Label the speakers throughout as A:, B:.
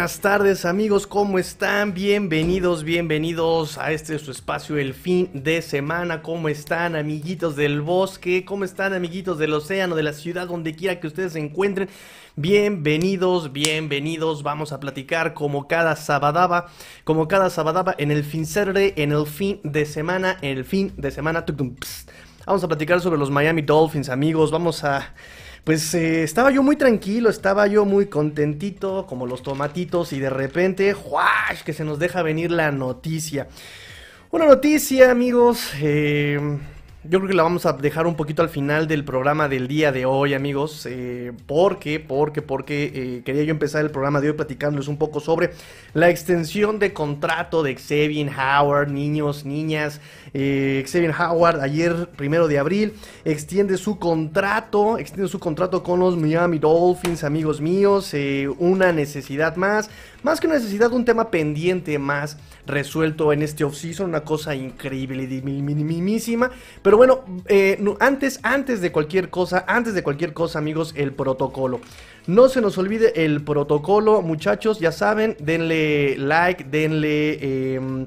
A: buenas tardes amigos, ¿cómo están? Bienvenidos, bienvenidos a este su espacio, el fin de semana. ¿Cómo están amiguitos del bosque? ¿Cómo están amiguitos del océano, de la ciudad, donde quiera que ustedes se encuentren? Bienvenidos, bienvenidos. Vamos a platicar como cada sabadaba, como cada sabadaba en el fin en el fin de semana, en el fin de semana. Vamos a platicar sobre los Miami Dolphins, amigos. Vamos a pues eh, estaba yo muy tranquilo, estaba yo muy contentito, como los tomatitos, y de repente, ¡juash! que se nos deja venir la noticia. Una noticia, amigos, eh, yo creo que la vamos a dejar un poquito al final del programa del día de hoy, amigos. Eh, porque, porque, porque quería yo empezar el programa de hoy platicándoles un poco sobre la extensión de contrato de Xavier Howard, niños, niñas. Eh, Xavier Howard ayer, primero de abril, extiende su contrato, extiende su contrato con los Miami Dolphins, amigos míos. Eh, una necesidad más, más que una necesidad, un tema pendiente más resuelto en este offseason, una cosa increíble y minimísima. Pero bueno, eh, antes, antes de cualquier cosa, antes de cualquier cosa, amigos, el protocolo. No se nos olvide el protocolo, muchachos, ya saben, denle like, denle... Em,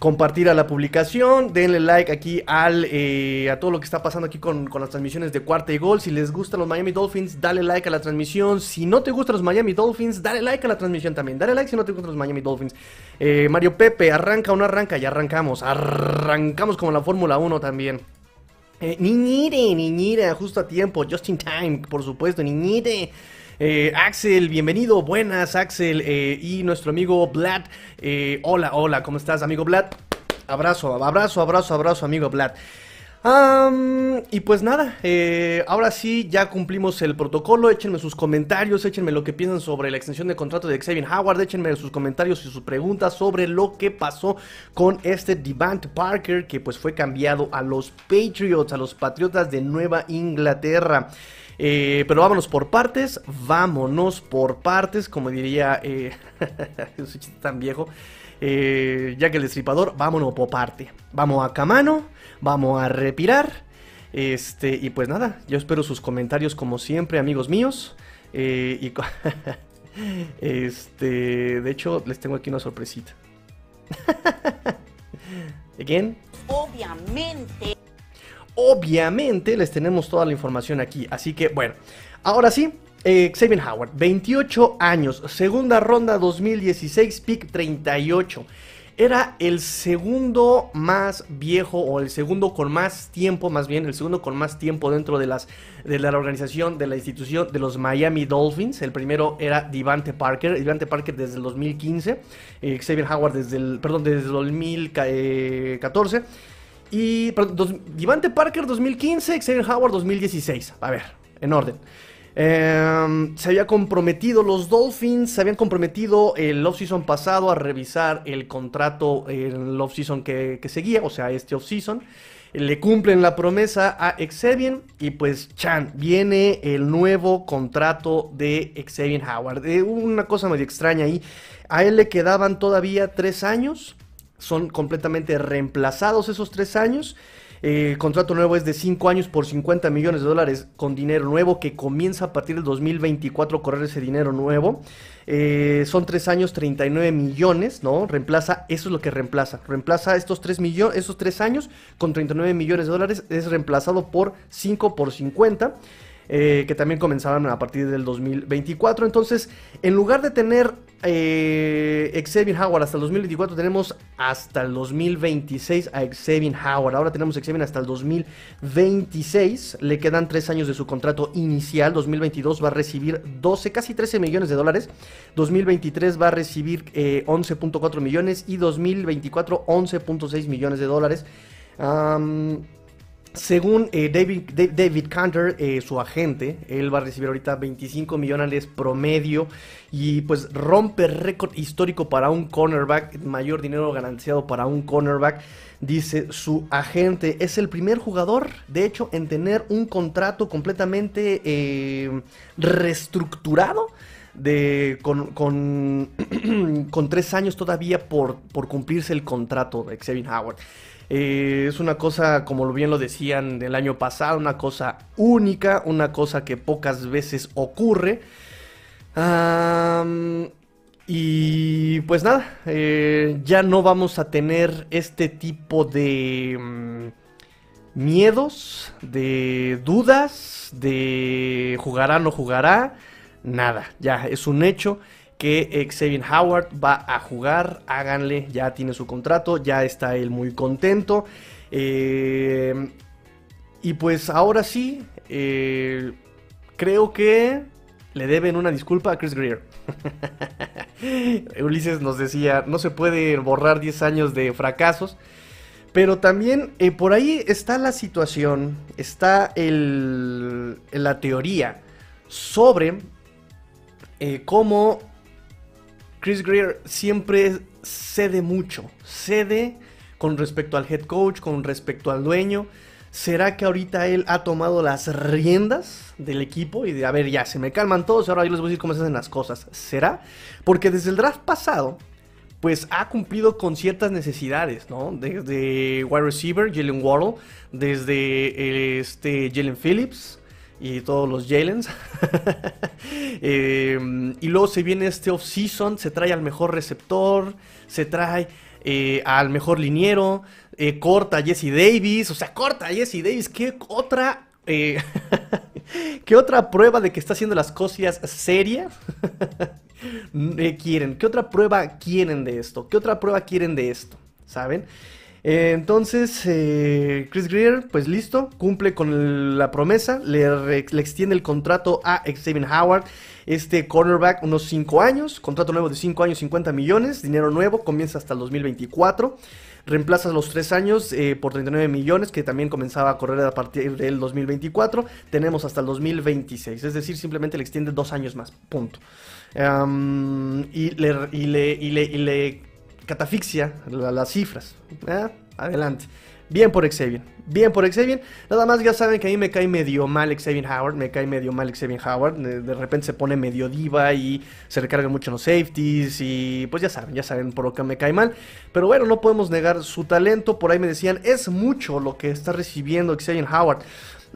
A: compartir a la publicación, denle like aquí al, eh, a todo lo que está pasando aquí con, las transmisiones de cuarta y gol. Si les gustan los Miami Dolphins, dale like a la transmisión. Si no te gustan los Miami Dolphins, dale like a la transmisión también. Dale like si no te gustan los Miami Dolphins. Eh, Mario Pepe, arranca o no arranca, ya arrancamos. Arrancamos como la Fórmula 1 también. Eh, niñire, niñire, justo a tiempo, just in time, por supuesto, niñire. Eh, Axel, bienvenido, buenas Axel. Eh, y nuestro amigo Vlad. Eh, hola, hola, ¿cómo estás, amigo Vlad? Abrazo, abrazo, abrazo, abrazo, amigo Vlad. y pues nada, ahora sí ya cumplimos el protocolo. Échenme sus comentarios, échenme lo que piensan sobre la extensión de contrato de Xavier Howard. Échenme sus comentarios y sus preguntas sobre lo que pasó con este Devante Parker que pues fue cambiado a los Patriots, a los Patriotas de Nueva Inglaterra. Eh, pero vámonos por partes, vámonos por partes, como diría eh, chiste tan viejo. Eh, ya que el destripador, vámonos por parte. Vamos a camano, vamos a respirar. Este, y pues nada, yo espero sus comentarios como siempre, amigos míos. Eh, y este, de hecho, les tengo aquí una sorpresita. ¿Quién?
B: Obviamente
A: obviamente les tenemos toda la información aquí. Así que bueno, ahora sí, eh, Xavier Howard, 28 años, segunda ronda 2016, pick 38. Era el segundo más viejo o el segundo con más tiempo, más bien el segundo con más tiempo dentro de, las, de la organización, de la institución de los Miami Dolphins. El primero era Devante Parker, Devante Parker desde el 2015, eh, Xavier Howard desde el, perdón, desde el 2014. Y perdón, Divante Parker 2015, Xavier Howard 2016. A ver, en orden. Em, se había comprometido los Dolphins, se habían comprometido el offseason pasado a revisar el contrato en el offseason que, que seguía, o sea, este offseason. Le cumplen la promesa a Xavier y pues Chan, viene el nuevo contrato de Xavier Howard. Eh, una cosa medio extraña ahí, a él le quedaban todavía tres años son completamente reemplazados esos tres años. el contrato nuevo es de 5 años por 50 millones de dólares con dinero nuevo que comienza a partir del 2024 a correr ese dinero nuevo. Eh, son 3 años, 39 millones, ¿no? Reemplaza, eso es lo que reemplaza. Reemplaza estos 3, millones, esos 3 años con 39 millones de dólares. Es reemplazado por 5 por 50. Eh, que también comenzaban a partir del 2024. Entonces, en lugar de tener eh, Howard hasta el 2024, tenemos hasta el 2026 a Xavier Howard. Ahora tenemos Xavier hasta el 2026. Le quedan 3 años de su contrato inicial. 2022 va a recibir 12, casi 13 millones de dólares. 2023 va a recibir 11.4 eh, millones y 2024 11.6 millones de dólares. Según eh, David, David Cantor, eh, su agente, él va a recibir ahorita 25 millones promedio y pues rompe récord histórico para un cornerback, mayor dinero garantizado para un cornerback, dice su agente. Es el primer jugador, de hecho, en tener un contrato completamente eh, reestructurado. De, con, con, tres años todavía por, por cumplirse el contrato de Xavier Howard. Eh, es una cosa, como bien lo decían el año pasado, una cosa única, una cosa que pocas veces ocurre. y pues nada, eh, ya no vamos a tener este tipo de mm, miedos, de dudas, de jugará no jugará, nada, ya es un hecho que Xavier Howard va a jugar, háganle, ya tiene su contrato, ya está él muy contento. Eh, y pues ahora sí, eh, creo que le deben una disculpa a Chris Greer. Ulises nos decía, no se puede borrar 10 años de fracasos. Pero también eh, por ahí está la situación, está el, la teoría sobre cómo Chris Greer siempre cede mucho, cede con respecto al head coach, con respecto al dueño. ¿Será que ahorita él ha tomado las riendas del equipo y de, a ver, ya, se me calman todos, ahora yo les voy a decir cómo se hacen las cosas? ¿Será? Porque desde el draft pasado, pues ha cumplido con ciertas necesidades, ¿no? Desde wide receiver, Jalen Waddle, desde este Jalen Phillips, y todos los Jalens. Em, y luego se viene este off-season, se trae al mejor receptor, se trae eh, al mejor liniero, eh, corta a Jesse Davis, o sea, corta a Jesse Davis, ¿qué otra... Eh, ¿Qué otra prueba de que está haciendo las cosas serias quieren? ¿Qué otra prueba quieren de esto? ¿Qué otra prueba quieren de esto? ¿Saben? Eh, entonces, eh, Chris Greer, pues listo, cumple con la promesa, le, extiende el contrato a Xavier Howard, este cornerback, unos 5 años, contrato nuevo de 5 años, 50 millones, dinero nuevo, comienza hasta el 2024. Reemplaza los 3 años eh, por 39 millones, que también comenzaba a correr a partir del 2024. Tenemos hasta el 2026, es decir, simplemente le extiende 2 años más, punto. y, le, catafixia las cifras. ¿eh? Adelante. Bien por Xavier. Bien por Xavier. Nada más ya saben que a mí me cae medio mal Xavier Howard. Me cae medio mal Xavier Howard. De, repente se pone medio diva y se recarga mucho en los safeties. Y pues ya saben, ya saben por lo que me cae mal. Pero bueno, no podemos negar su talento. Por ahí me decían, es mucho lo que está recibiendo Xavier Howard.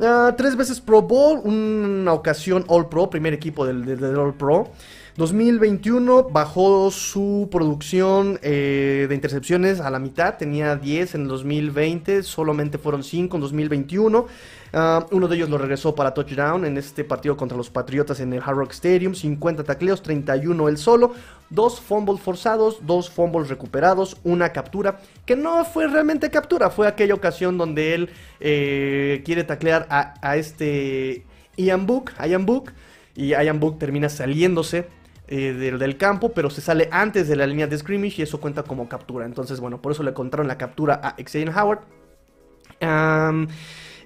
A: Ah, tres veces Pro Bowl, una ocasión All Pro, primer equipo del All Pro. 2021 bajó su producción eh, de intercepciones a la mitad, tenía 10 en el 2020, solamente fueron 5 en 2021. Ah, uno de ellos lo regresó para touchdown en este partido contra los Patriotas en el Hard Rock Stadium, 50 tacleos, 31 el solo, dos fumbles forzados, dos fumbles recuperados, una captura, que no fue realmente captura, fue aquella ocasión donde él eh, quiere taclear a, a este Ian Book, Ian Book, y Ian Book termina saliéndose eh, del, campo, pero se sale antes de la línea de scrimmage y eso cuenta como captura. Entonces, bueno, por eso le contaron la captura a Xavier Howard.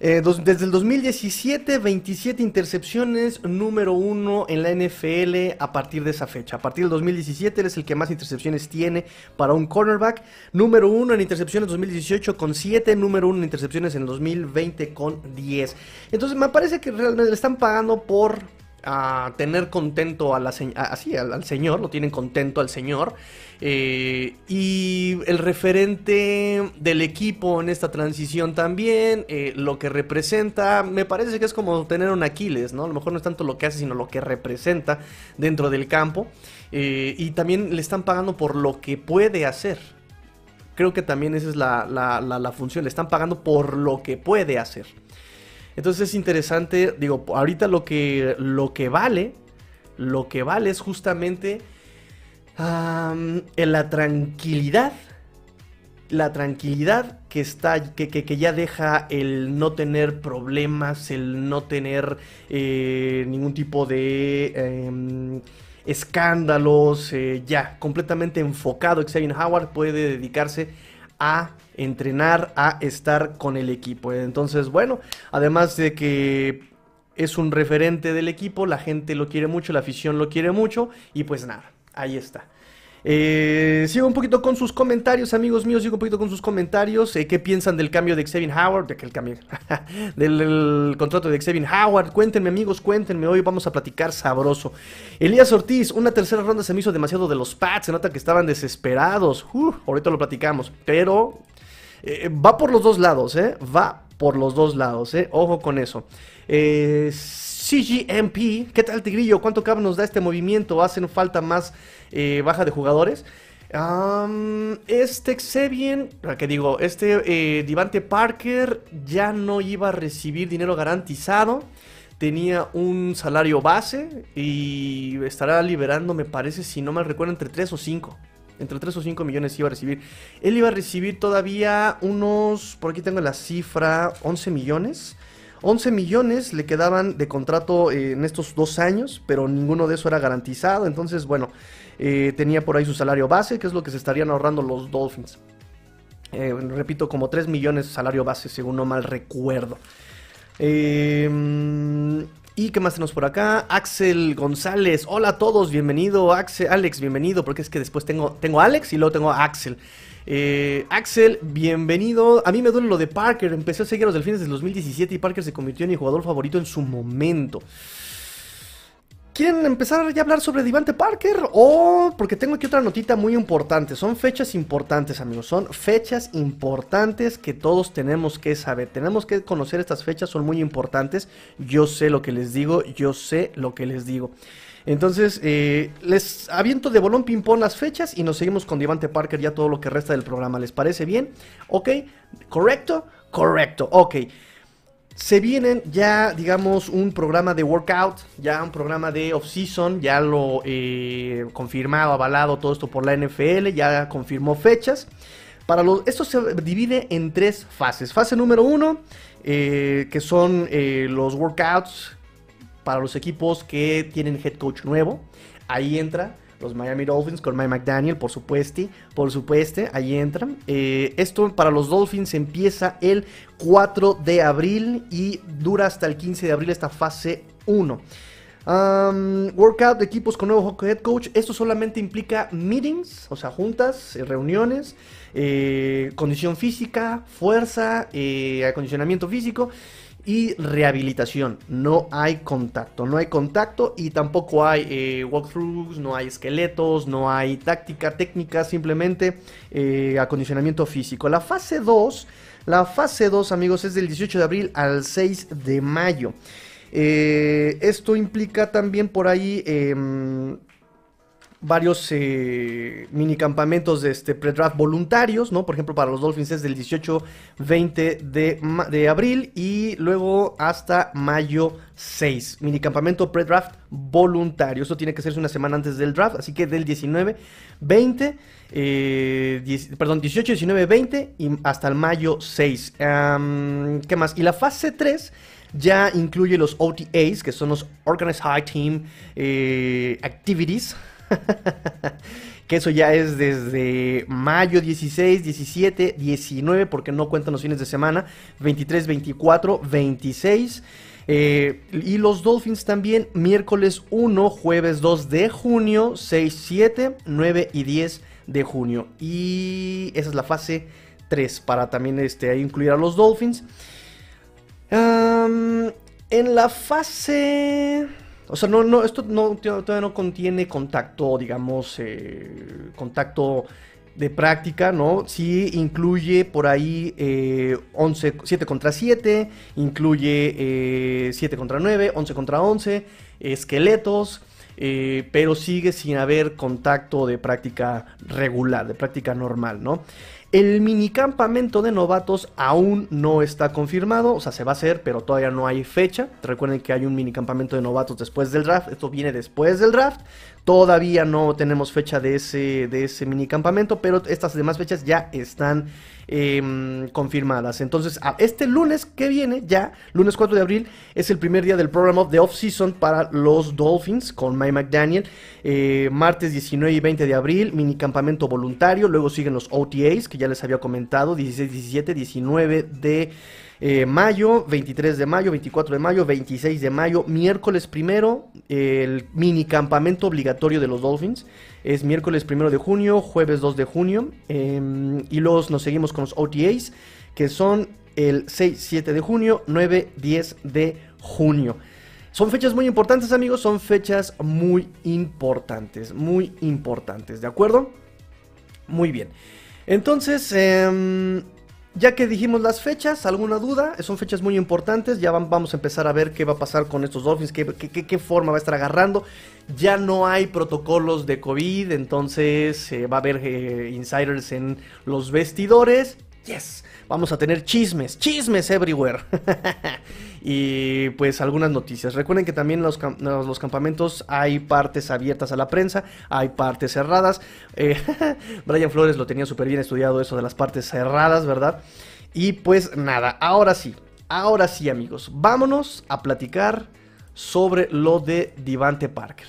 A: Eh, desde el 2017, 27 intercepciones, número uno en la NFL a partir de esa fecha. A partir del 2017 él es el que más intercepciones tiene para un cornerback. Número uno en intercepciones 2018 con 7, número uno en intercepciones en 2020 con 10. Entonces me parece que realmente le están pagando por a tener contento a la, así, al, Señor, lo tienen contento al Señor. Eh, y el referente del equipo en esta transición también, eh, lo que representa, me parece que es como tener un Aquiles, ¿no? A lo mejor no es tanto lo que hace, sino lo que representa dentro del campo. Eh, y también le están pagando por lo que puede hacer. Creo que también esa es la función, le están pagando por lo que puede hacer. Entonces es interesante, digo, ahorita lo que, lo que vale, lo que vale es justamente en la tranquilidad, la tranquilidad que está, que, que, ya deja el no tener problemas, el no tener eh, ningún tipo de em, escándalos, eh, ya completamente enfocado. Xavier Howard puede dedicarse a entrenar, a estar con el equipo. Entonces, bueno, además de que es un referente del equipo, la gente lo quiere mucho, la afición lo quiere mucho y pues nada, ahí está. Eh, sigo un poquito con sus comentarios, amigos míos. Sigo un poquito con sus comentarios. Eh, ¿Qué piensan del cambio de Xavier Howard? De aquel cambio. del contrato de Xavier Howard. Cuéntenme, amigos, cuéntenme. Hoy vamos a platicar sabroso. Elías Ortiz, una tercera ronda se me hizo demasiado de los Pats. Se nota que estaban desesperados. ahorita lo platicamos. Pero eh, va por los dos lados, ¿eh? Va por los dos lados, ¿eh? Ojo con eso. Eh, CGMP, ¿qué tal Tigrillo? ¿Cuánto cabe nos da este movimiento? ¿Hacen falta más eh, baja de jugadores? este Xavier, que digo, este eh, Divante Parker ya no iba a recibir dinero garantizado. Tenía un salario base y estará liberando, me parece, si no mal recuerdo, entre 3 o 5 entre 3 o 5 millones iba a recibir. Él iba a recibir todavía unos, por aquí tengo la cifra, 11 millones. 11 millones le quedaban de contrato eh, en estos dos años, pero ninguno de eso era garantizado. Entonces, bueno, eh, tenía por ahí su salario base, que es lo que se estarían ahorrando los Dolphins. Eh, repito, como 3 millones de salario base, según no mal recuerdo. ¿Y qué más tenemos por acá? Axel González. Hola a todos, bienvenido. Axel, Alex, bienvenido. Porque es que después tengo, tengo a Alex y luego tengo a Axel. Eh, Axel, bienvenido. A mí me duele lo de Parker. Empecé a seguir a los delfines del 2017 y Parker se convirtió en mi jugador favorito en su momento. ¿Quieren empezar ya a hablar sobre Divante Parker? O porque tengo aquí otra notita muy importante. Son fechas importantes, amigos. Son fechas importantes que todos tenemos que saber. Tenemos que conocer estas fechas, son muy importantes. Yo sé lo que les digo, yo sé lo que les digo. Entonces, eh, les aviento de bolón ping-pong las fechas y nos seguimos con Divante Parker ya todo lo que resta del programa. ¿Les parece bien? ¿Ok? ¿Correcto? Correcto. Ok se vienen ya, digamos, un programa de workout, ya un programa de off-season, ya lo eh, confirmado, avalado todo esto por la NFL, ya confirmó fechas. Para los, esto se divide en tres fases. Fase número uno, eh, que son eh, los workouts para los equipos que tienen head coach nuevo. Ahí entra los Miami Dolphins con Mike McDaniel, por supuesto, por supuesto, ahí entran. Eh, esto para los Dolphins empieza el 4 de abril y dura hasta el 15 de abril esta fase 1. workout de equipos con nuevo head coach. Esto solamente implica meetings, o sea, juntas, eh, reuniones, eh, condición física, fuerza, acondicionamiento físico y rehabilitación. No hay contacto, no hay contacto y tampoco hay eh, walkthroughs, no hay esqueletos, no hay táctica, técnica, simplemente eh, acondicionamiento físico. La fase 2, la fase 2 amigos es del 18 de abril al 6 de mayo. Eh, esto implica también por ahí em, varios eh, mini campamentos de este pre-draft voluntarios, ¿no? Por ejemplo, para los Dolphins es del 18-20 de, de, abril y luego hasta mayo 6. Mini campamento pre-draft voluntario. Eso tiene que ser una semana antes del draft, así que del 19, 20, eh, perdón, 18, 19, 20 y hasta el mayo 6. ¿Qué más? Y la fase 3 ya incluye los OTAs, que son los Organized High Team eh, Activities. que eso ya es desde mayo 16, 17, 19, porque no cuentan los fines de semana, 23, 24, 26. y los Dolphins también miércoles 1, jueves 2 de junio, 6, 7, 9 y 10 de junio. Y esa es la fase 3 para también este, incluir a los Dolphins. en la fase... O sea, no, no, esto no, todavía no contiene contacto, digamos, eh, contacto de práctica, ¿no? Sí incluye por ahí 11, eh, 7 contra 7, incluye 7 eh, contra 9, 11 contra 11, esqueletos, pero sigue sin haber contacto de práctica regular, de práctica normal, ¿no? El minicampamento de novatos aún no está confirmado, o sea, se va a hacer, pero todavía no hay fecha. Recuerden que hay un minicampamento de novatos después del draft, esto viene después del draft. Todavía no tenemos fecha de ese, de ese minicampamento, pero estas demás fechas ya están Em, confirmadas. Entonces, este lunes que viene, ya, lunes 4 de abril, es el primer día del programa de off-season para los Dolphins con Mike McDaniel. Eh, martes 19 y 20 de abril, mini campamento voluntario. Luego siguen los OTAs, que ya les había comentado, 16, 17, 19 de eh, mayo, 23 de mayo, 24 de mayo, 26 de mayo, miércoles primero, el mini campamento obligatorio de los Dolphins. Es miércoles primero de junio, jueves 2 de junio. Em, y luego nos seguimos con los OTAs, que son el 6, 7 de junio, 9, 10 de junio. Son fechas muy importantes, amigos. Son fechas muy importantes. Muy importantes, ¿de acuerdo? Muy bien. Entonces, eh, ya que dijimos las fechas, ¿alguna duda? Son fechas muy importantes. Ya vamos a empezar a ver qué va a pasar con estos Dolphins, qué, forma va a estar agarrando. Ya no hay protocolos de COVID, entonces eh, va a haber eh, insiders en los vestidores. Yes, vamos a tener chismes, chismes everywhere. y pues algunas noticias. Recuerden que también en los, los, campamentos hay partes abiertas a la prensa, hay partes cerradas. Eh, Brian Flores lo tenía súper bien estudiado eso de las partes cerradas, ¿verdad? Y pues nada, ahora sí, ahora sí amigos, vámonos a platicar sobre lo de Divante Parker.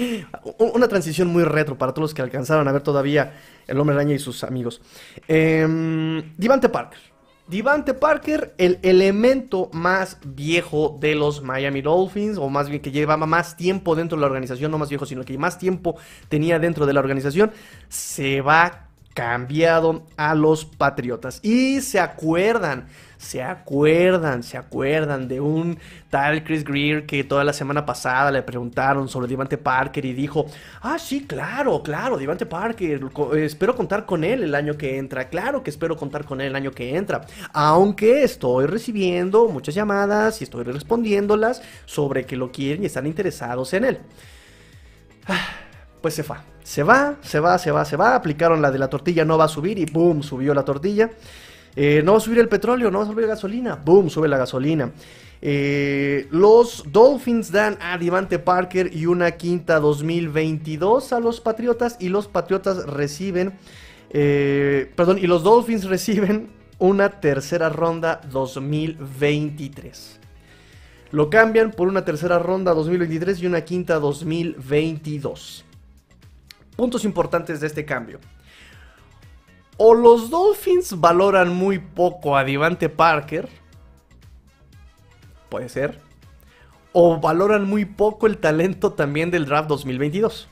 A: Una transición muy retro para todos los que alcanzaron a ver todavía El Hombre Araña y sus amigos. Eh, Divante Parker. Divante Parker, el elemento más viejo de los Miami Dolphins, o más bien que llevaba más tiempo dentro de la organización, no más viejo, sino que más tiempo tenía dentro de la organización, se va cambiado a los Patriotas. Y se acuerdan, se acuerdan, se acuerdan de un tal Chris Greer que toda la semana pasada le preguntaron sobre Divante Parker y dijo, ah, sí, claro, claro, Divante Parker, espero contar con él el año que entra, claro que espero contar con él el año que entra, aunque estoy recibiendo muchas llamadas y estoy respondiéndolas sobre que lo quieren y están interesados en él. Ah, pues se va. Se va, se va, se va, se va. Aplicaron la de la tortilla, no va a subir y ¡boom! Subió la tortilla. Eh, no va a subir el petróleo, no va a subir la gasolina. ¡Boom! Sube la gasolina. Eh, los Dolphins dan a Divante Parker y una quinta 2022 a los Patriotas. Y los Patriotas reciben. Eh, perdón, y los Dolphins reciben una tercera ronda 2023. Lo cambian por una tercera ronda 2023 y una quinta 2022. Puntos importantes de este cambio. O los Dolphins valoran muy poco a Divante Parker. Puede ser. O valoran muy poco el talento también del draft 2022.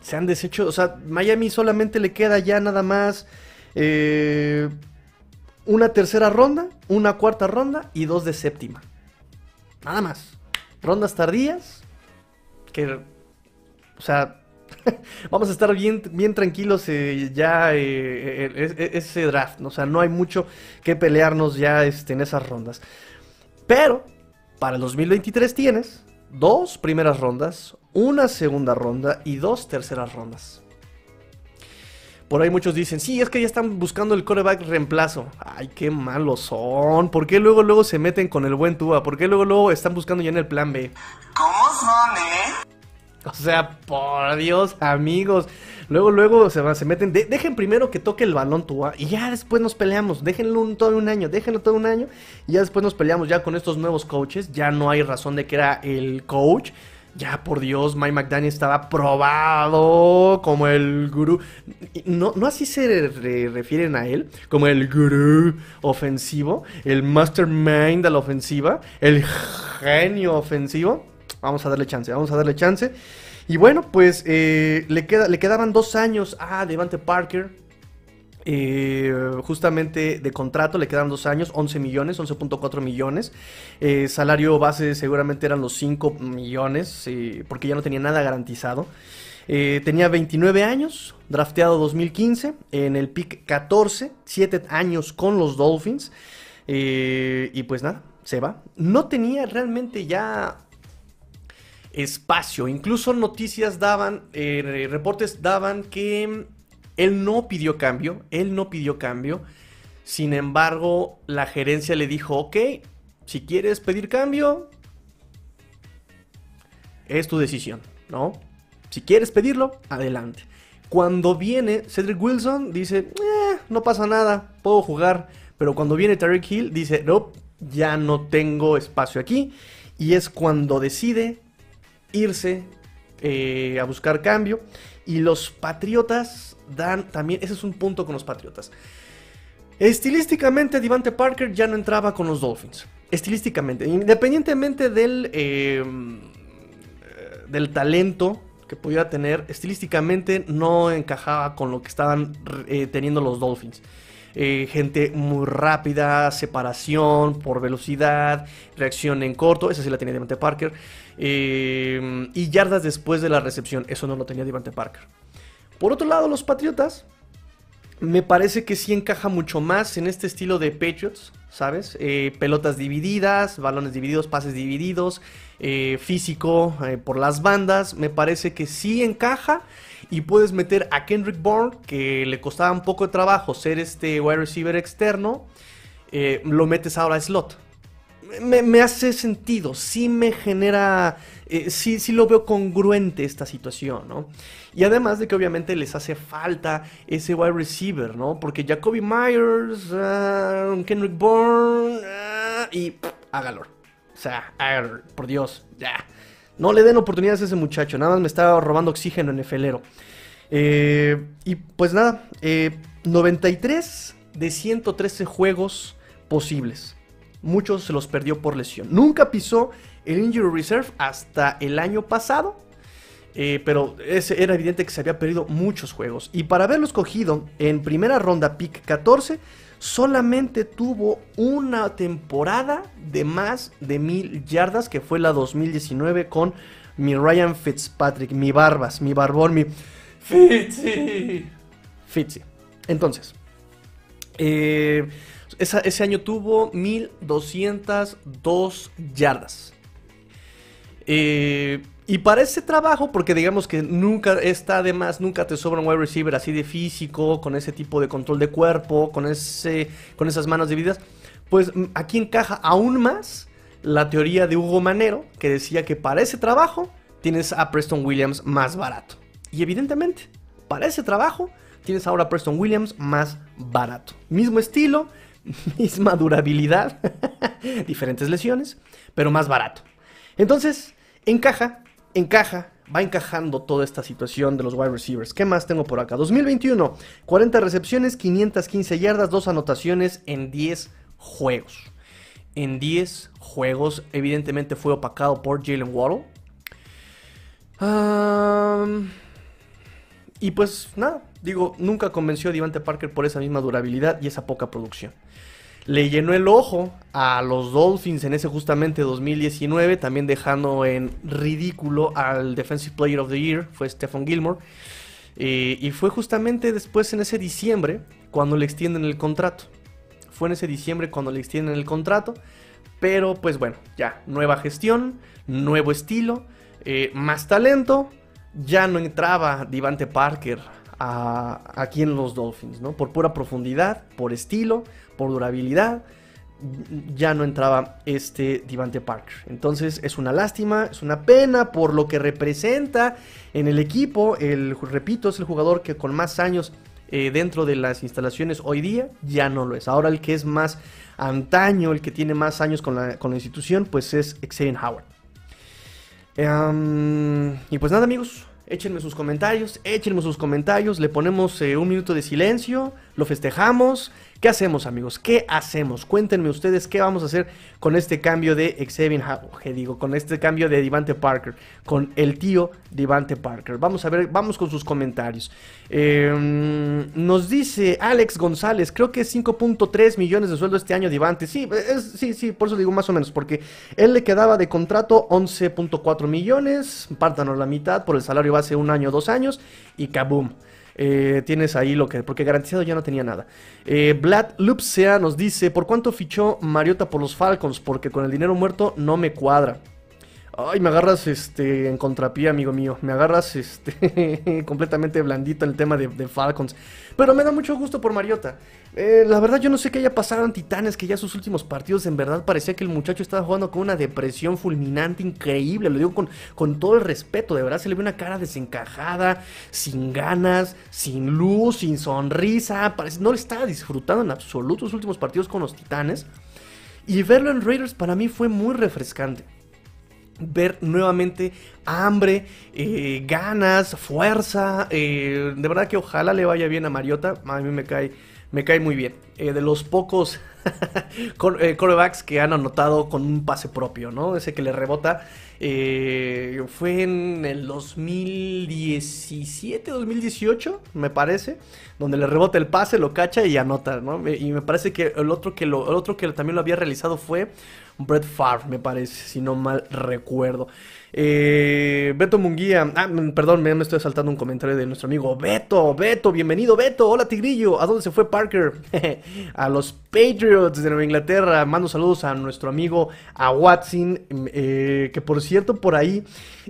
A: Se han deshecho. O sea, Miami solamente le queda ya nada más. Eh, una tercera ronda, una cuarta ronda y dos de séptima. Nada más. Rondas tardías. Que. O sea, vamos a estar bien, bien tranquilos eh, ya eh, eh, ese draft. O sea, no hay mucho que pelearnos ya este, en esas rondas. Pero para el 2023 tienes dos primeras rondas, una segunda ronda y dos terceras rondas. Por ahí muchos dicen, sí, es que ya están buscando el coreback reemplazo. Ay, qué malos son. ¿Por qué luego luego se meten con el buen Tua? ¿Por qué luego luego están buscando ya en el plan B? ¿Cómo son, eh? O sea, por Dios, amigos. Luego, luego se, se meten. dejen primero que toque el balón Tua y ya después nos peleamos. Déjenlo todo un año, déjenlo todo un año y ya después nos peleamos ya con estos nuevos coaches. Ya no hay razón de que era el coach. Ya por Dios, Mike McDaniel estaba probado como el gurú. No, no así se refieren a él, como el gurú ofensivo, el mastermind de la ofensiva, el genio ofensivo. Vamos a darle chance, vamos a darle chance. Y bueno, pues eh, le, queda, le quedaban dos años a Devante Parker. Eh, justamente de contrato le quedan dos años, 11 millones, 11.4 millones. Eh, salario base seguramente eran los 5 millones, porque ya no tenía nada garantizado. tenía 29 años, drafteado 2015, en el pick 14, 7 años con los Dolphins. y pues nada, se va. No tenía realmente ya espacio. Incluso noticias daban, eh, reportes daban que él no pidió cambio, él no pidió cambio. Sin embargo, la gerencia le dijo, ok, si quieres pedir cambio, es tu decisión, ¿no? Si quieres pedirlo, adelante. Cuando viene Cedric Wilson, dice, eh, no pasa nada, puedo jugar. Pero cuando viene Tarek Hill, dice, no, ya no tengo espacio aquí. Y es cuando decide irse eh, a buscar cambio. Y los Patriotas dan también, ese es un punto con los Patriotas. Estilísticamente, Divante Parker ya no entraba con los Dolphins. Estilísticamente, independientemente del, eh, del talento que pudiera tener, estilísticamente no encajaba con lo que estaban eh, teniendo los Dolphins. gente muy rápida, separación por velocidad, reacción en corto, esa sí la tenía Divante Parker. Eh, y yardas después de la recepción. Eso no lo tenía Devante Parker. Por otro lado, los Patriotas me parece que sí encaja mucho más en este estilo de Patriots, ¿sabes? Eh, pelotas divididas, balones divididos, pases divididos, eh, físico eh, por las bandas. Me parece que sí encaja y puedes meter a Kendrick Bourne, que le costaba un poco de trabajo ser este wide receiver externo, lo metes ahora a slot. Me, hace sentido, sí me genera, sí, sí lo veo congruente esta situación, ¿no? Y además de que obviamente les hace falta ese wide receiver, ¿no? Porque Jacoby Myers, uh, Kendrick Bourne uh, y hágalo. O sea, por Dios, ya. No le den oportunidades a ese muchacho, nada más me estaba robando oxígeno en el felero. Eh, y pues nada, 93 eh, de 113 juegos posibles. Muchos se los perdió por lesión. Nunca pisó el Injury Reserve hasta el año pasado eh, pero era evidente que se había perdido muchos juegos. Y para haberlo escogido en primera ronda, pick 14, solamente tuvo una temporada de más de mil yardas, que fue la 2019 con mi Ryan Fitzpatrick, mi Barbas, mi Barbón, mi Fitzy. Fitzy. Entonces, eh, ese año tuvo 1202 yardas. Eh, y para ese trabajo, porque digamos que nunca está de más, nunca te sobra un wide receiver así de físico, con ese tipo de control de cuerpo, con, ese, con esas manos divididas, pues mm, aquí encaja aún más la teoría de Hugo Manero, que decía que para ese trabajo tienes a Preston Williams más barato. Y evidentemente, para ese trabajo tienes ahora a Preston Williams más barato. Mismo estilo, misma durabilidad, diferentes lesiones, pero más barato. Entonces, encaja encaja, va encajando toda esta situación de los wide receivers. ¿Qué más tengo por acá? 2021, 40 recepciones, 515 yardas, 2 anotaciones en 10 juegos. En 10 juegos, evidentemente fue opacado por Jalen Waddle. y pues nada, digo, nunca convenció a Devante Parker por esa misma durabilidad y esa poca producción le llenó el ojo a los Dolphins en ese justamente 2019, también dejando en ridículo al Defensive Player of the Year, fue Stephen Gilmore. Eh, y fue justamente después en ese diciembre cuando le extienden el contrato. Fue en ese diciembre cuando le extienden el contrato. Pero pues bueno, ya, nueva gestión, nuevo estilo, eh, más talento. Ya no entraba Divante Parker aquí en los Dolphins, ¿no? Por pura profundidad, por estilo, por durabilidad, ya no entraba este Divante Parker. Entonces es una lástima, es una pena por lo que representa en el equipo. El, repito, es el jugador que con más años eh, dentro de las instalaciones hoy día ya no lo es. Ahora el que es más antaño, el que tiene más años con la, institución, pues es Xavier Howard. Em, y pues nada amigos, échenme sus comentarios, échenme sus comentarios, le ponemos eh, un minuto de silencio, lo festejamos ¿Qué hacemos, amigos? ¿Qué hacemos? Cuéntenme ustedes qué vamos a hacer con este cambio de Xavier digo, con este cambio de Divante Parker, con el tío Divante Parker. Vamos a ver, vamos con sus comentarios. Em, nos dice Alex González, creo que es 5.3 millones de sueldo este año Divante. Sí, sí, sí, por eso digo más o menos, porque él le quedaba de contrato 11.4 millones, pártanos la mitad por el salario base un año, dos años, y kaboom. Eh, tienes ahí lo que. Porque garantizado ya no tenía nada. Eh, Vlad Lupsea nos dice: ¿Por cuánto fichó Mariota por los Falcons? Porque con el dinero muerto no me cuadra. Ay, me agarras este en contrapié, amigo mío. Me agarras este completamente blandito en el tema de, Falcons. Pero me da mucho gusto por Mariota. Eh, la verdad, yo no sé qué haya pasado en Titanes, que ya sus últimos partidos en verdad parecía que el muchacho estaba jugando con una depresión fulminante increíble. Lo digo con, con todo el respeto, de verdad se le ve una cara desencajada, sin ganas, sin luz, sin sonrisa. Parece, no le estaba disfrutando en absoluto los últimos partidos con los Titanes. Y verlo en Raiders para mí fue muy refrescante ver nuevamente hambre, eh, ganas, fuerza. Eh, de verdad que ojalá le vaya bien a Mariota. A mí me cae, me cae muy bien. Eh, de los pocos corebacks que han anotado con un pase propio, ¿no? Ese que le rebota. fue en el 2017, 2018, me parece, donde le rebota el pase, lo cacha y anota, ¿no? Y me parece que el otro que, lo, el otro que también lo había realizado fue Brett Favre, me parece, si no mal recuerdo. Eh, Beto Munguía, ah, mm, perdón, me, estoy saltando un comentario de nuestro amigo Beto, Beto, bienvenido Beto, hola Tigrillo, ¿a dónde se fue Parker? a los Patriots de Nueva Inglaterra, mando saludos a nuestro amigo a Watson, mm, eh, que por cierto por ahí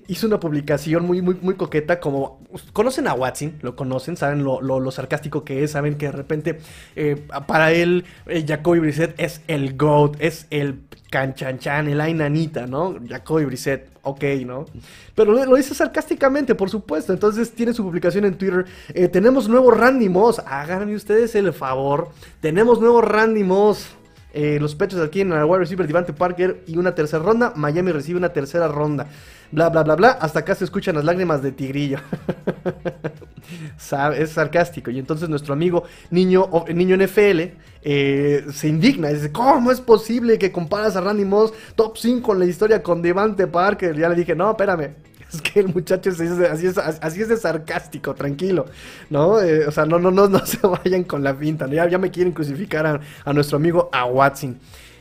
A: hizo una publicación muy, muy, muy coqueta, como, ¿conocen a Watson? Lo conocen, saben lo, lo, sarcástico que es, saben que de repente eh, para él eh, Jacoby Brissett es el GOAT, es el canchanchan, el ainanita, ¿no? Jacoby Brissett, ok, ¿no? Pero lo, dice sarcásticamente, por supuesto. Entonces tiene su publicación en Twitter. Eh, tenemos nuevo Randy Moss. Háganme ustedes el favor. Tenemos nuevo Randy Moss. Eh, los pechos aquí en el wide receiver Devante Parker y una tercera ronda. Miami recibe una tercera ronda. Bla, bla, bla, bla. Hasta acá se escuchan las lágrimas de Tigrillo. es sarcástico. Y entonces nuestro amigo niño, niño NFL eh, se indigna. Dice, ¿cómo es posible que comparas a Randy Moss top 5 en la historia con Devante Parker? Ya le dije, no, espérame. Es que el muchacho así es, así es de sarcástico, tranquilo, ¿no? Eh, o sea, no, no, no, no se vayan con la pinta. Ya, ya me quieren crucificar a, nuestro amigo a Watson.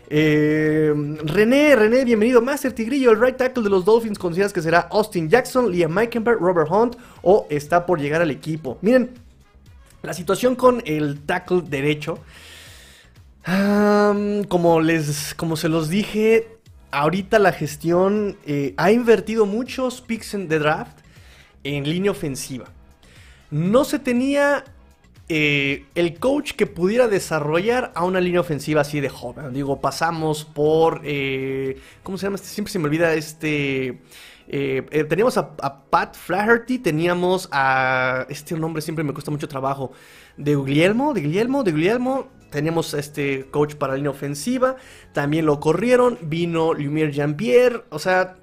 A: Eh, René, René, bienvenido. Master Tigrillo, el right tackle de los Dolphins, ¿consideras que será Austin Jackson, Liam Meikenberg, Robert Hunt o está por llegar al equipo? Miren, la situación con el tackle derecho, como, les, como se los dije, ahorita la gestión eh, ha invertido muchos picks de draft en línea ofensiva. No se tenía eh, el coach que pudiera desarrollar a una línea ofensiva así de joven. Digo, pasamos por. Eh, ¿Cómo se llama? Este? Siempre se me olvida este. Teníamos a, Pat Flaherty, teníamos a. Este nombre siempre me cuesta mucho trabajo. De Guglielmo, de Guglielmo, de Guglielmo. Teníamos a este coach para línea ofensiva. También lo corrieron. Vino Lumiere Jean-Pierre. O sea,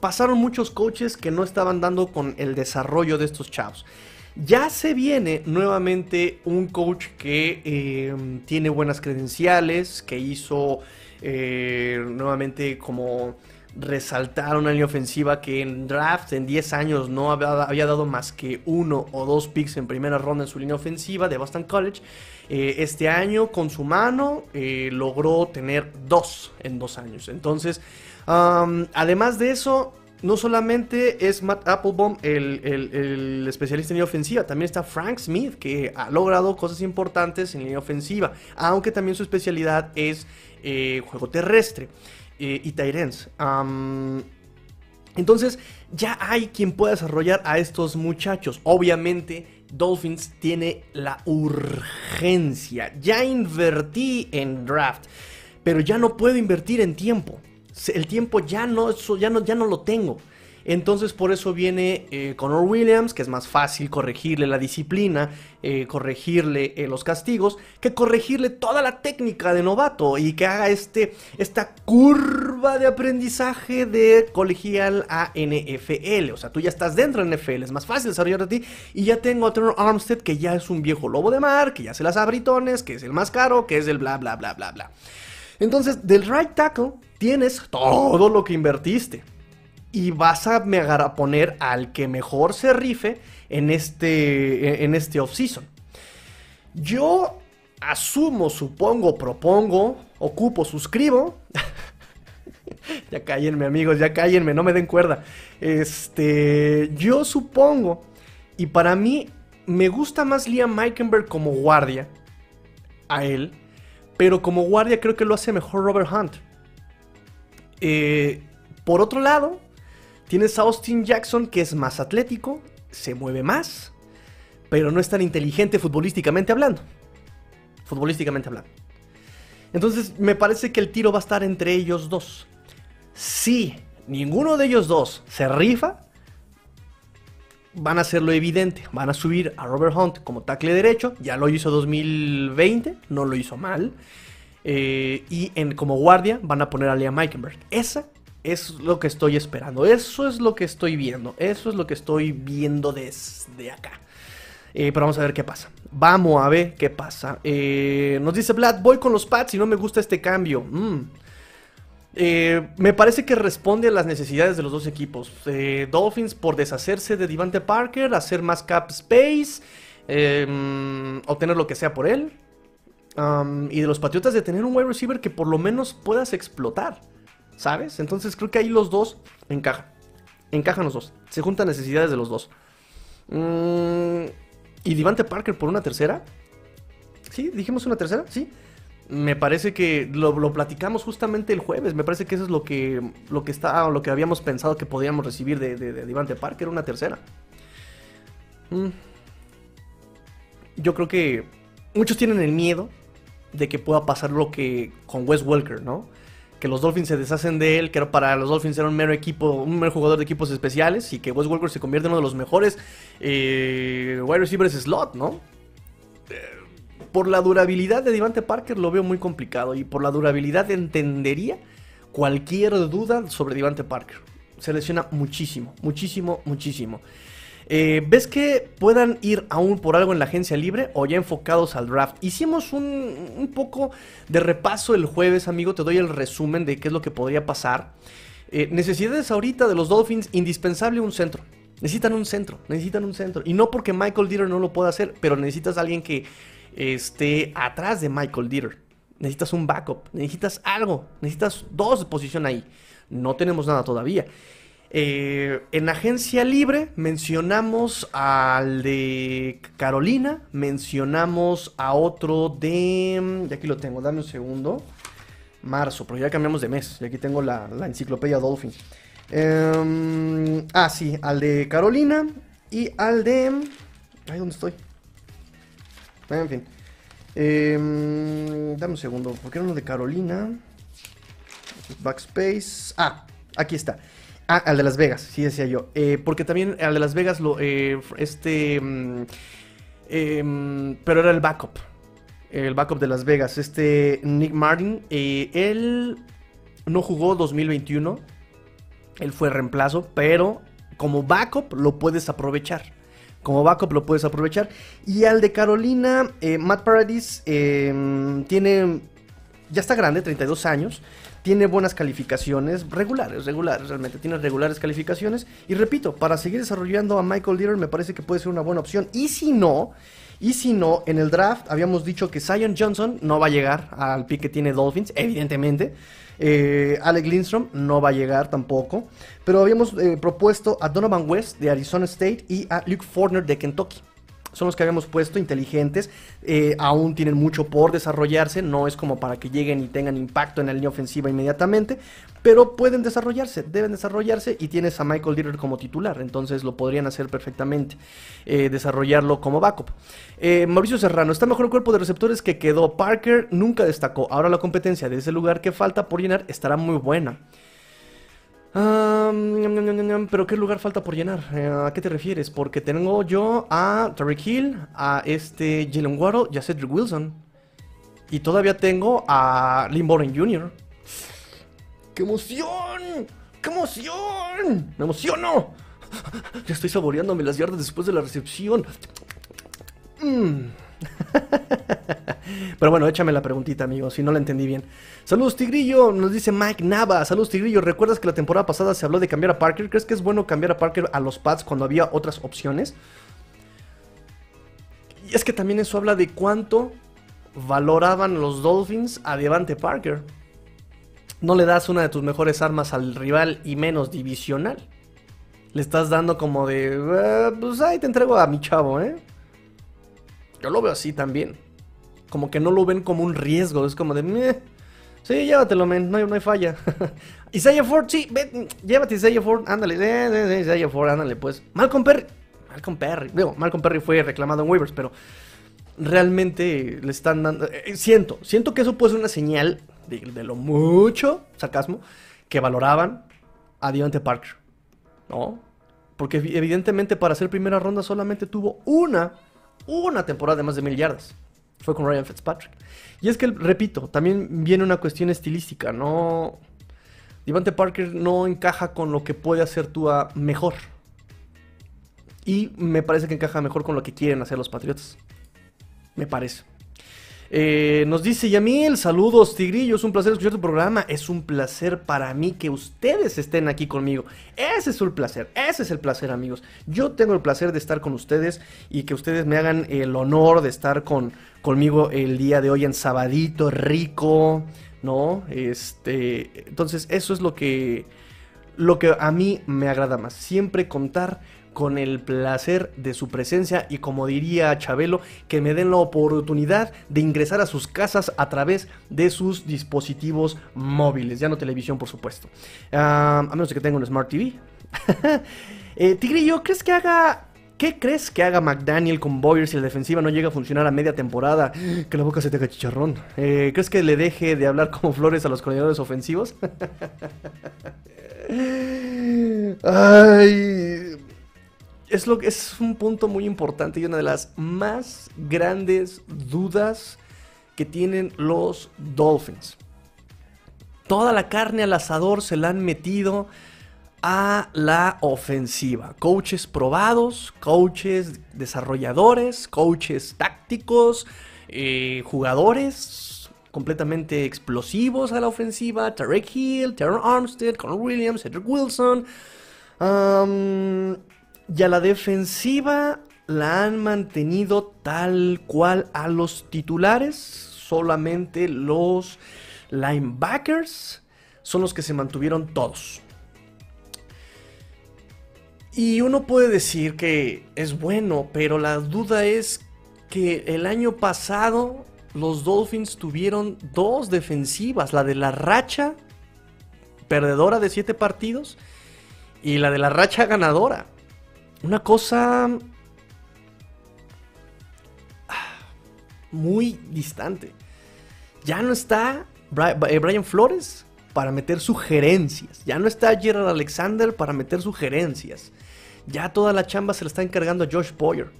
A: pasaron muchos coaches que no estaban dando con el desarrollo de estos chavos. Ya se viene nuevamente un coach que eh, tiene buenas credenciales, que hizo eh, nuevamente como resaltar una línea ofensiva que en draft en 10 años no había, dado más que uno o dos picks en primera ronda en su línea ofensiva de Boston College. Eh, este año con su mano logró tener dos en dos años. Entonces, además de eso, no solamente es Matt Applebaum el, especialista en línea ofensiva, también está Frank Smith, que ha logrado cosas importantes en línea ofensiva, aunque también su especialidad es eh, juego terrestre eh, y Tyrens. entonces, ya hay quien pueda desarrollar a estos muchachos. Obviamente, Dolphins tiene la urgencia. Ya invertí en draft, pero ya no puedo invertir en tiempo el tiempo ya no, ya no, ya no lo tengo. Entonces por eso viene eh, Connor Williams, que es más fácil corregirle la disciplina, eh, corregirle eh, los castigos, que corregirle toda la técnica de novato y que haga este, esta curva de aprendizaje de colegial a NFL. O sea, tú ya estás dentro de NFL, es más fácil desarrollar a ti. Y ya tengo a Turner Armstead, que ya es un viejo lobo de mar, que ya se las abritones, que es el más caro, que es el bla bla bla bla bla. Entonces, del right tackle tienes todo lo que invertiste. Y vas a, a poner al que mejor se rife en este, en este off-season. Yo asumo, supongo, propongo, ocupo, suscribo. ya cállenme, amigos, ya cállenme, no me den cuerda. Este, yo supongo, y para mí me gusta más Liam Meikenberg como guardia a él, pero como guardia creo que lo hace mejor Robert Hunt. Eh, por otro lado, tienes a Austin Jackson que es más atlético, se mueve más, pero no es tan inteligente futbolísticamente hablando. Futbolísticamente hablando. Entonces me parece que el tiro va a estar entre ellos dos. Si ninguno de ellos dos se rifa, van a hacerlo evidente. Van a subir a Robert Hunt como tackle derecho. Ya lo hizo 2020, no lo hizo mal. Eh, y en, como guardia van a poner a Liam Meikenberg. Esa es lo que estoy esperando. Eso es lo que estoy viendo. Eso es lo que estoy viendo desde acá. Eh, pero vamos a ver qué pasa. Vamos a ver qué pasa. Eh, nos dice Vlad, voy con los Pats y no me gusta este cambio. Mm. me parece que responde a las necesidades de los dos equipos. Dolphins por deshacerse de Devante Parker, hacer más cap space, mm, obtener lo que sea por él y de los Patriotas de tener un wide receiver que por lo menos puedas explotar. ¿Sabes? Entonces creo que ahí los dos encajan. Encajan los dos. Se juntan necesidades de los dos. Mm, ¿Y Divante Parker por una tercera? ¿Sí? ¿Dijimos una tercera? Sí. Me parece que lo, platicamos justamente el jueves. Me parece que eso es lo que, lo que está, lo que habíamos pensado que podíamos recibir de, Divante Parker, una tercera. Mm. Yo creo que muchos tienen el miedo de que pueda pasar lo que con Wes Welker, ¿no? Que los Dolphins se deshacen de él, que para los Dolphins era un mero equipo, un mero jugador de equipos especiales y que Wes Welker se convierte en uno de los mejores eh, wide receivers slot, ¿no? Eh, por la durabilidad de Devante Parker lo veo muy complicado y por la durabilidad entendería cualquier duda sobre Devante Parker. Se lesiona muchísimo, muchísimo, muchísimo. Eh, ¿Ves que puedan ir aún por algo en la agencia libre o ya enfocados al draft? Hicimos un, poco de repaso el jueves, amigo. Te doy el resumen de qué es lo que podría pasar. Eh, necesidades ahorita de los Dolphins, indispensable un centro. Necesitan un centro, necesitan un centro. Y no porque Michael Dieter no lo pueda hacer, pero necesitas alguien que esté atrás de Michael Dieter. Necesitas un backup, necesitas algo, necesitas dos de posición ahí. No tenemos nada todavía. Eh, en agencia libre mencionamos al de Carolina, mencionamos a otro de... Y aquí lo tengo, dame un segundo. Marzo, pero ya cambiamos de mes. Y aquí tengo la, enciclopedia Dolphin. Em, ah, sí, al de Carolina y al de... Ay, ¿dónde estoy? En fin. Em, dame un segundo, porque era uno de Carolina. Backspace. Ah, aquí está. Ah, al de Las Vegas, sí decía yo. Eh, porque también al de Las Vegas lo. Eh, este. Mm, em, pero era el backup. El backup de Las Vegas. Este Nick Martin. Eh, él no jugó 2021. Él fue reemplazo. Pero como backup lo puedes aprovechar. Como backup lo puedes aprovechar. Y al de Carolina, Matt Paradis em, tiene. Ya está grande, 32 años tiene buenas calificaciones, regulares, regulares, realmente, tiene regulares calificaciones. Y repito, para seguir desarrollando a Michael Dieter me parece que puede ser una buena opción. Y si no, y si no, en el draft habíamos dicho que Zion Johnson no va a llegar al pick que tiene Dolphins, evidentemente. Eh, Alec Lindstrom no va a llegar tampoco. Pero habíamos eh, propuesto a Donovan West de Arizona State y a Luke Fortner de Kentucky son los que habíamos puesto, inteligentes, eh, aún tienen mucho por desarrollarse, no es como para que lleguen y tengan impacto en la línea ofensiva inmediatamente, pero pueden desarrollarse, deben desarrollarse y tienes a Michael Dieter como titular, entonces lo podrían hacer perfectamente, eh, desarrollarlo como backup. Eh, Mauricio Serrano, está mejor el cuerpo de receptores que quedó, Parker nunca destacó, ahora la competencia de ese lugar que falta por llenar estará muy buena pero ¿qué lugar falta por llenar? Eh, ¿A qué te refieres? Porque tengo yo a Tariq Hill, a este Jalen Waddle y a Cedric Wilson. Y todavía tengo a Lynn Boren Jr. ¡Qué emoción! ¡Qué emoción! ¡Me emociono! Ya estoy saboreándome las yardas después de la recepción. Mmm. Pero bueno, échame la preguntita, amigo, si no la entendí bien. Saludos, Tigrillo, nos dice Mike Nava. Saludos, Tigrillo. ¿Recuerdas que la temporada pasada se habló de cambiar a Parker? ¿Crees que es bueno cambiar a Parker a los pads cuando había otras opciones? Y es que también eso habla de cuánto valoraban los Dolphins a Devante Parker. No le das una de tus mejores armas al rival y menos divisional. Le estás dando como de, eh, pues ahí te entrego a mi chavo, ¿eh? Yo lo veo así también. Como que no lo ven como un riesgo. Es como de, sí, llévatelo, men. No hay, no hay falla. Isaiah Ford, sí, ve, llévate Isaiah Ford. Ándale, eh, eh, eh, Isaiah Ford, ándale, pues. Malcolm Perry. Malcolm Perry. Digo, Malcolm Perry fue reclamado en waivers, pero realmente le están dando. Eh, siento, siento que eso puede ser una señal de, de, lo mucho, sarcasmo, que valoraban a Deontay Parker. ¿No? Porque evidentemente para ser primera ronda solamente tuvo una una temporada de más de mil yardas. Fue con Ryan Fitzpatrick. Y es que, repito, también viene una cuestión estilística, ¿no? Devante Parker no encaja con lo que puede hacer Tua mejor. Y me parece que encaja mejor con lo que quieren hacer los Patriotas. Me parece. Eh, nos dice Yamil, saludos Tigrillo, es un placer escuchar tu programa, es un placer para mí que ustedes estén aquí conmigo. Ese es el placer, ese es el placer amigos. Yo tengo el placer de estar con ustedes y que ustedes me hagan el honor de estar con, conmigo el día de hoy en sabadito rico, ¿no? Este, entonces eso es lo que, lo que a mí me agrada más. Siempre contar con el placer de su presencia y como diría Chabelo, que me den la oportunidad de ingresar a sus casas a través de sus dispositivos móviles, ya no televisión por supuesto. Ah, a menos de que tenga un Smart TV. eh, Tigrillo, ¿crees que haga... ¿Qué crees que haga McDaniel con Boyer si la defensiva no llega a funcionar a media temporada? Que la boca se te haga chicharrón. Eh, ¿Crees que le deje de hablar como flores a los coordinadores ofensivos? Ay, es, lo, es un punto muy importante y una de las más grandes dudas que tienen los Dolphins. Toda la carne al asador se la han metido a la ofensiva. Coaches probados, coaches desarrolladores, coaches tácticos, eh, jugadores completamente explosivos a la ofensiva. Tarek Hill, Terrell Armstead, Conor Williams, Cedric Wilson. Y a la defensiva la han mantenido tal cual a los titulares. Solamente los linebackers son los que se mantuvieron todos. Y uno puede decir que es bueno, pero la duda es que el año pasado los Dolphins tuvieron dos defensivas, la de la racha perdedora de siete partidos y la de la racha ganadora. Una cosa muy distante. Ya no está eh, Brian Flores para meter sugerencias. Ya no está Gerald Alexander para meter sugerencias ya toda la chamba se la está encargando a Josh Boyer.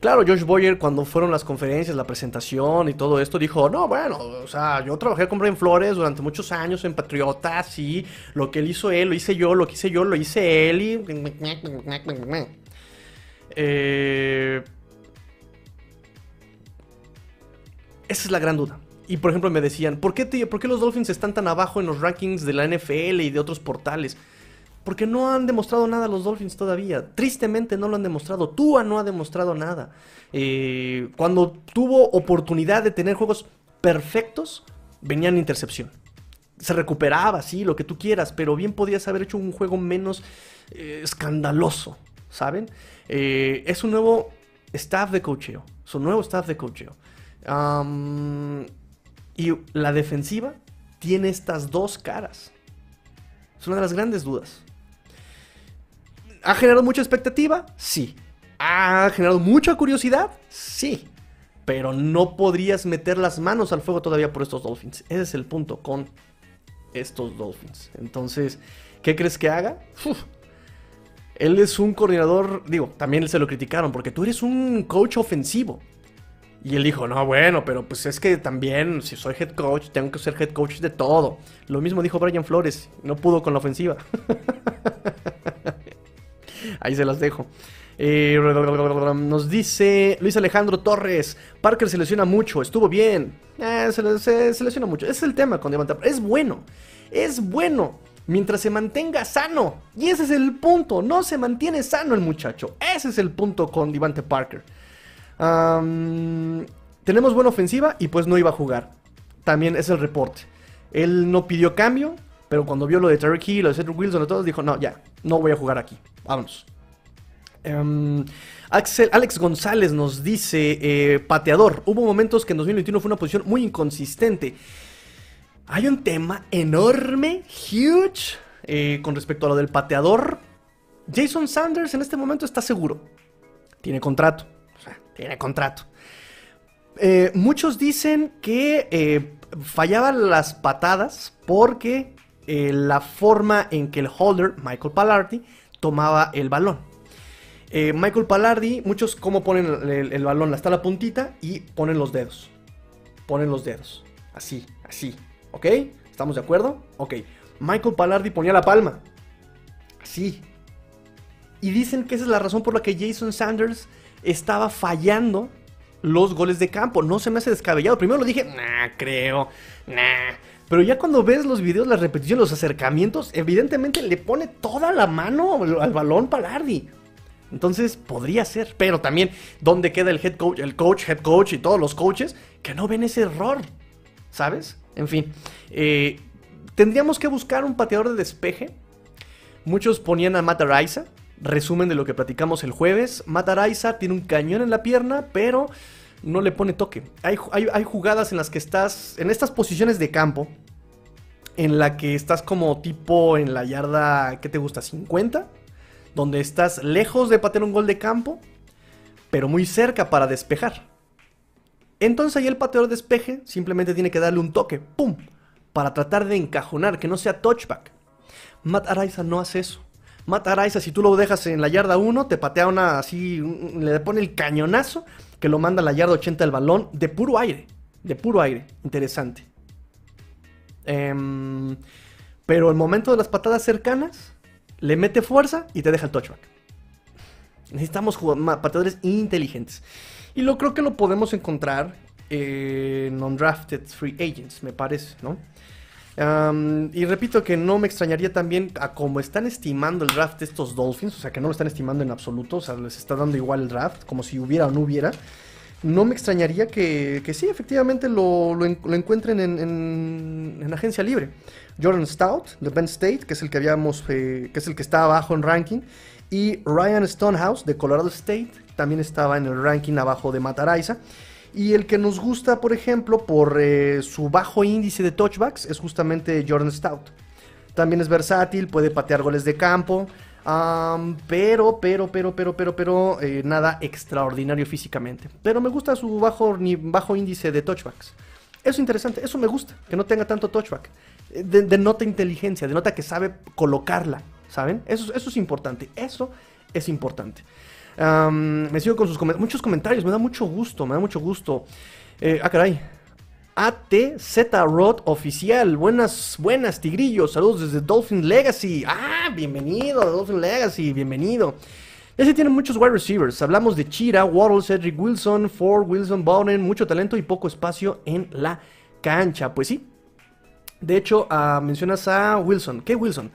A: Claro, Josh Boyer cuando fueron las conferencias, la presentación y todo esto, dijo, no, bueno, o sea, yo trabajé con Brian Flores durante muchos años en Patriotas y lo que él hizo él, lo hice yo, lo que hice yo, lo hice él y... Eh... Esa es la gran duda. Y por ejemplo me decían, ¿por qué, ¿por qué los Dolphins están tan abajo en los rankings de la NFL y de otros portales? Porque no han demostrado nada los Dolphins todavía. Tristemente no lo han demostrado. Tua no ha demostrado nada. Eh, cuando tuvo oportunidad de tener juegos perfectos, venían intercepción. Se recuperaba, sí, lo que tú quieras, pero bien podías haber hecho un juego menos eh, escandaloso, ¿saben? Eh, es un nuevo staff de cocheo. Su nuevo staff de cocheo. y la defensiva tiene estas dos caras. Es una de las grandes dudas. ¿Ha generado mucha expectativa? Sí. ¿Ha generado mucha curiosidad? Sí. Pero no podrías meter las manos al fuego todavía por estos Dolphins. Ese es el punto con estos Dolphins. Entonces, ¿qué crees que haga? Él es un coordinador, digo, también se lo criticaron porque tú eres un coach ofensivo. Y él dijo, no, bueno, pero pues es que también, si soy head coach, tengo que ser head coach de todo. Lo mismo dijo Brian Flores, no pudo con la ofensiva. Ahí se las dejo. Eh, nos dice Luis Alejandro Torres, Parker se lesiona mucho, estuvo bien. Eh, se, lesiona mucho. Ese es el tema con Devante Es bueno, es bueno. Mientras se mantenga sano. Y ese es el punto. No se mantiene sano el muchacho. Ese es el punto con Devante Parker. tenemos buena ofensiva y pues no iba a jugar. También es el reporte. Él no pidió cambio, pero cuando vio lo de Terry Key, lo de Cedric Wilson, todos dijo, no, ya, no voy a jugar aquí. Vámonos. Em, Axel, Alex González nos dice, eh, pateador, hubo momentos que en 2021 fue una posición muy inconsistente. Hay un tema enorme, huge, eh, con respecto a lo del pateador. Jason Sanders en este momento está seguro. Tiene contrato. O sea, tiene contrato. Eh, muchos dicen que fallaban las patadas porque la forma en que el holder, Michael Pallardi, tomaba el balón. Eh, Michael Pallardi, muchos como ponen el, balón hasta la puntita y ponen los dedos. Ponen los dedos. Así, así. ¿Ok? ¿Estamos de acuerdo? Ok. Michael Pallardi ponía la palma. Así. Y dicen que esa es la razón por la que Jason Sanders estaba fallando los goles de campo. No se me hace descabellado. Primero lo dije, nah, creo, nah. Pero ya cuando ves los videos, las repeticiones, los acercamientos, evidentemente le pone toda la mano al balón Palardi. Entonces podría ser, pero también, ¿dónde queda el head coach, el coach, head coach y todos los coaches que no ven ese error? ¿sabes? En fin, eh, tendríamos que buscar un pateador de despeje. Muchos ponían a Matt Araiza, resumen de lo que platicamos el jueves. Matt Araiza tiene un cañón en la pierna, pero no le pone toque. Hay, hay, jugadas en las que estás, en estas posiciones de campo, en la que estás como tipo en la yarda, ¿qué te gusta? 50, donde estás lejos de patear un gol de campo, pero muy cerca para despejar. Entonces ahí el pateador de despeje simplemente tiene que darle un toque, ¡pum! Para tratar de encajonar, que no sea touchback. Matt Araiza no hace eso. Matt Araiza, si tú lo dejas en la yarda 1, te patea una así, le pone el cañonazo que lo manda a la yarda 80 del balón de puro aire. De puro aire. Interesante. Em, pero el momento de las patadas cercanas, le mete fuerza y te deja el touchback. Necesitamos pateadores inteligentes. Y lo creo que lo podemos encontrar en undrafted free agents, me parece, ¿no? Y repito que no me extrañaría también a cómo están estimando el draft estos Dolphins, o sea que no lo están estimando en absoluto, o sea, les está dando igual el draft, como si hubiera o no hubiera. No me extrañaría que, que sí, efectivamente lo, lo, encuentren en, en, agencia libre. Jordan Stout, de Penn State, que es el que habíamos, eh, que es el que está abajo en ranking, y Ryan Stonehouse, de Colorado State, también estaba en el ranking abajo de Mataraiza. Y el que nos gusta, por ejemplo, por eh, su bajo índice de touchbacks, es justamente Jordan Stout. También es versátil, puede patear goles de campo, pero, pero, pero, pero, pero, pero, eh, nada extraordinario físicamente. Pero me gusta su bajo, bajo índice de touchbacks. Eso es interesante, eso me gusta, que no tenga tanto touchback. Eh, denota inteligencia, denota que sabe colocarla, ¿saben? Eso, eso es importante, eso es importante me sigo con sus muchos comentarios, me da mucho gusto, me da mucho gusto. Eh, ah, caray. ATZ Rod Oficial. Buenas, buenas, Tigrillos. Saludos desde Dolphin Legacy. Ah, bienvenido, Dolphin Legacy, bienvenido. Ya se tienen muchos wide receivers. Hablamos de Chira, Waddle, Cedric Wilson, Ford, Wilson, Bowden. Mucho talento y poco espacio en la cancha. Pues sí. De hecho, ah, mencionas a Wilson. ¿Qué Wilson?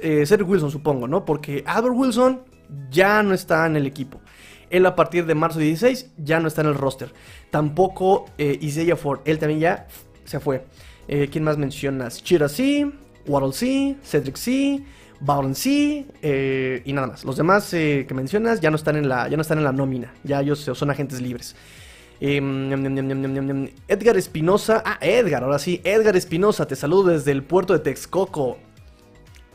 A: Eh, Cedric Wilson, supongo, ¿no? Porque Albert Wilson ya no está en el equipo. Él a partir de marzo 16 ya no está en el roster. Tampoco eh, Isaiah Ford, él también ya se fue. Eh, ¿Quién más mencionas? Chira C, Waddle C, Cedric C, Bowden C eh, y nada más. Los demás que mencionas ya no están en la, ya no están en la nómina. Ya ellos son agentes libres. Em, Edgar Espinosa. Ah, Edgar, ahora sí. Edgar Espinosa, te saludo desde el puerto de Texcoco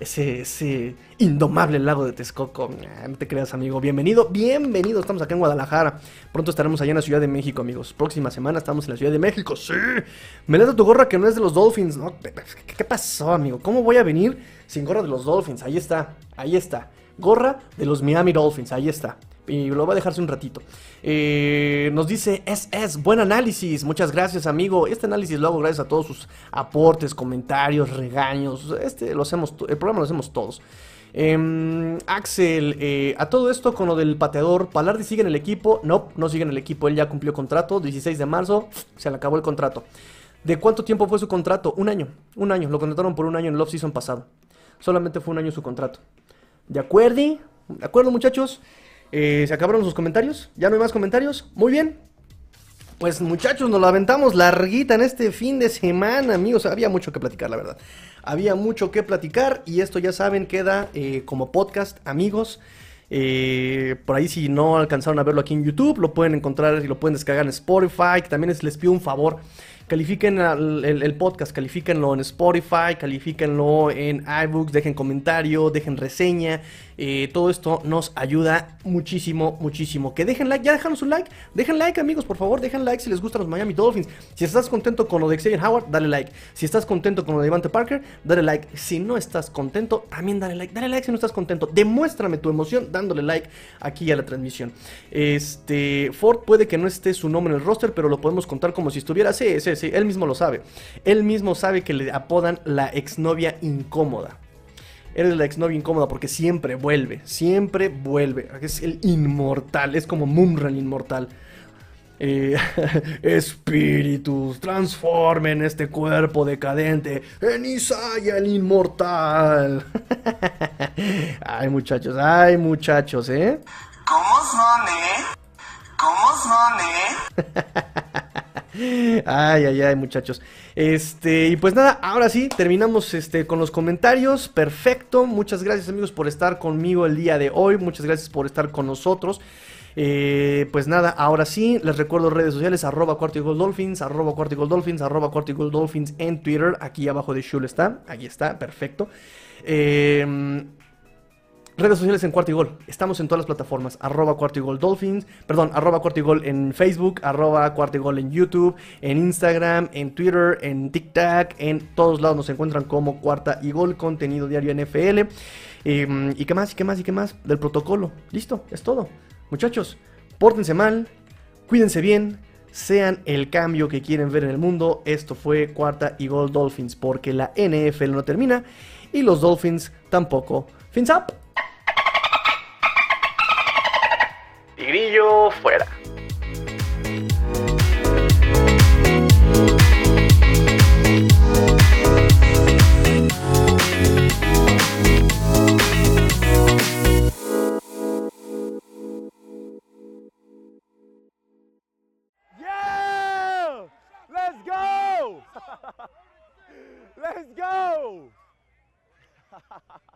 A: ese, indomable lago de Texcoco. No te creas, amigo. Bienvenido, bienvenido. Estamos acá en Guadalajara. Pronto estaremos allá en la Ciudad de México, amigos. Próxima semana estamos en la Ciudad de México. Sí. Me da tu gorra que no es de los Dolphins. No, ¿Qué pasó, amigo? ¿Cómo voy a venir sin gorra de los Dolphins? Ahí está, ahí está. Gorra de los Miami Dolphins, ahí está. Y lo voy a dejarse un ratito. Eh, nos dice SS, buen análisis. Muchas gracias, amigo. Este análisis lo hago gracias a todos sus aportes, comentarios, regaños. Este lo hacemos, el programa lo hacemos todos. Em, Axel, eh, a todo esto con lo del pateador, ¿Palardi sigue en el equipo? No, no sigue en el equipo. Él ya cumplió contrato. 16 de marzo, se le acabó el contrato. ¿De cuánto tiempo fue su contrato? Un año. Un año. Lo contrataron por un año en el off-season pasado. Solamente fue un año su contrato. ¿De acuerdo? ¿De acuerdo, muchachos? Eh, ¿Se acabaron sus comentarios? ¿Ya no hay más comentarios? Muy bien. Pues muchachos, nos lo aventamos larguita en este fin de semana, amigos. Había mucho que platicar, la verdad. Había mucho que platicar y esto ya saben queda eh, como podcast, amigos. Eh, por ahí si no alcanzaron a verlo aquí en YouTube, lo pueden encontrar y lo pueden descargar en Spotify. también les pido un favor Califiquen el, podcast, califíquenlo en Spotify, califíquenlo en iBooks, dejen comentario, dejen reseña. Eh, todo esto nos ayuda muchísimo, muchísimo. Que dejen like, ya déjanos un like. Dejen like, amigos, por favor, dejen like si les gustan los Miami Dolphins. Si estás contento con lo de Xavier Howard, dale like. Si estás contento con lo de Devante Parker, dale like. Si no estás contento, también dale like. Dale like si no estás contento. Demuéstrame tu emoción dándole like aquí a la transmisión. Este, Ford puede que no esté su nombre en el roster, pero lo podemos contar como si estuviera. Sí, sí, sí, él mismo lo sabe. Él mismo sabe que le apodan la exnovia incómoda. Eres la exnovia incómoda porque siempre vuelve, siempre vuelve. Es el inmortal, es como Mumra inmortal. Eh, espíritus, transformen este cuerpo decadente en Isaiah el inmortal. ay muchachos, ay muchachos, ¿eh?
C: ¿Cómo son, eh? ¿Cómo son, eh?
A: Ay, ay, ay, muchachos. Este, y pues nada, ahora sí, terminamos este, con los comentarios. Perfecto. Muchas gracias, amigos, por estar conmigo el día de hoy. Muchas gracias por estar con nosotros. Eh, pues nada, ahora sí, les recuerdo redes sociales, arroba arroba Dolphins, arroba Dolphins en Twitter, aquí abajo de Shul está, aquí está, perfecto. Eh, Redes sociales en Cuartigol. Estamos en todas las plataformas. Arroba Cuartigol Dolphins. Perdón, arroba Cuartigol en Facebook. Arroba Cuartigol en YouTube. En Instagram. En Twitter. En TikTok. En todos lados nos encuentran como Cuarta y Gol. Contenido diario NFL. Em, y qué más, y qué más, y qué más. Del protocolo. Listo, es todo. Muchachos, pórtense mal. Cuídense bien. Sean el cambio que quieren ver en el mundo. Esto fue Cuarta y Gol Dolphins. Porque la NFL no termina. Y los Dolphins tampoco. Fins up. Grillo fuera.
C: Let's go! Let's go!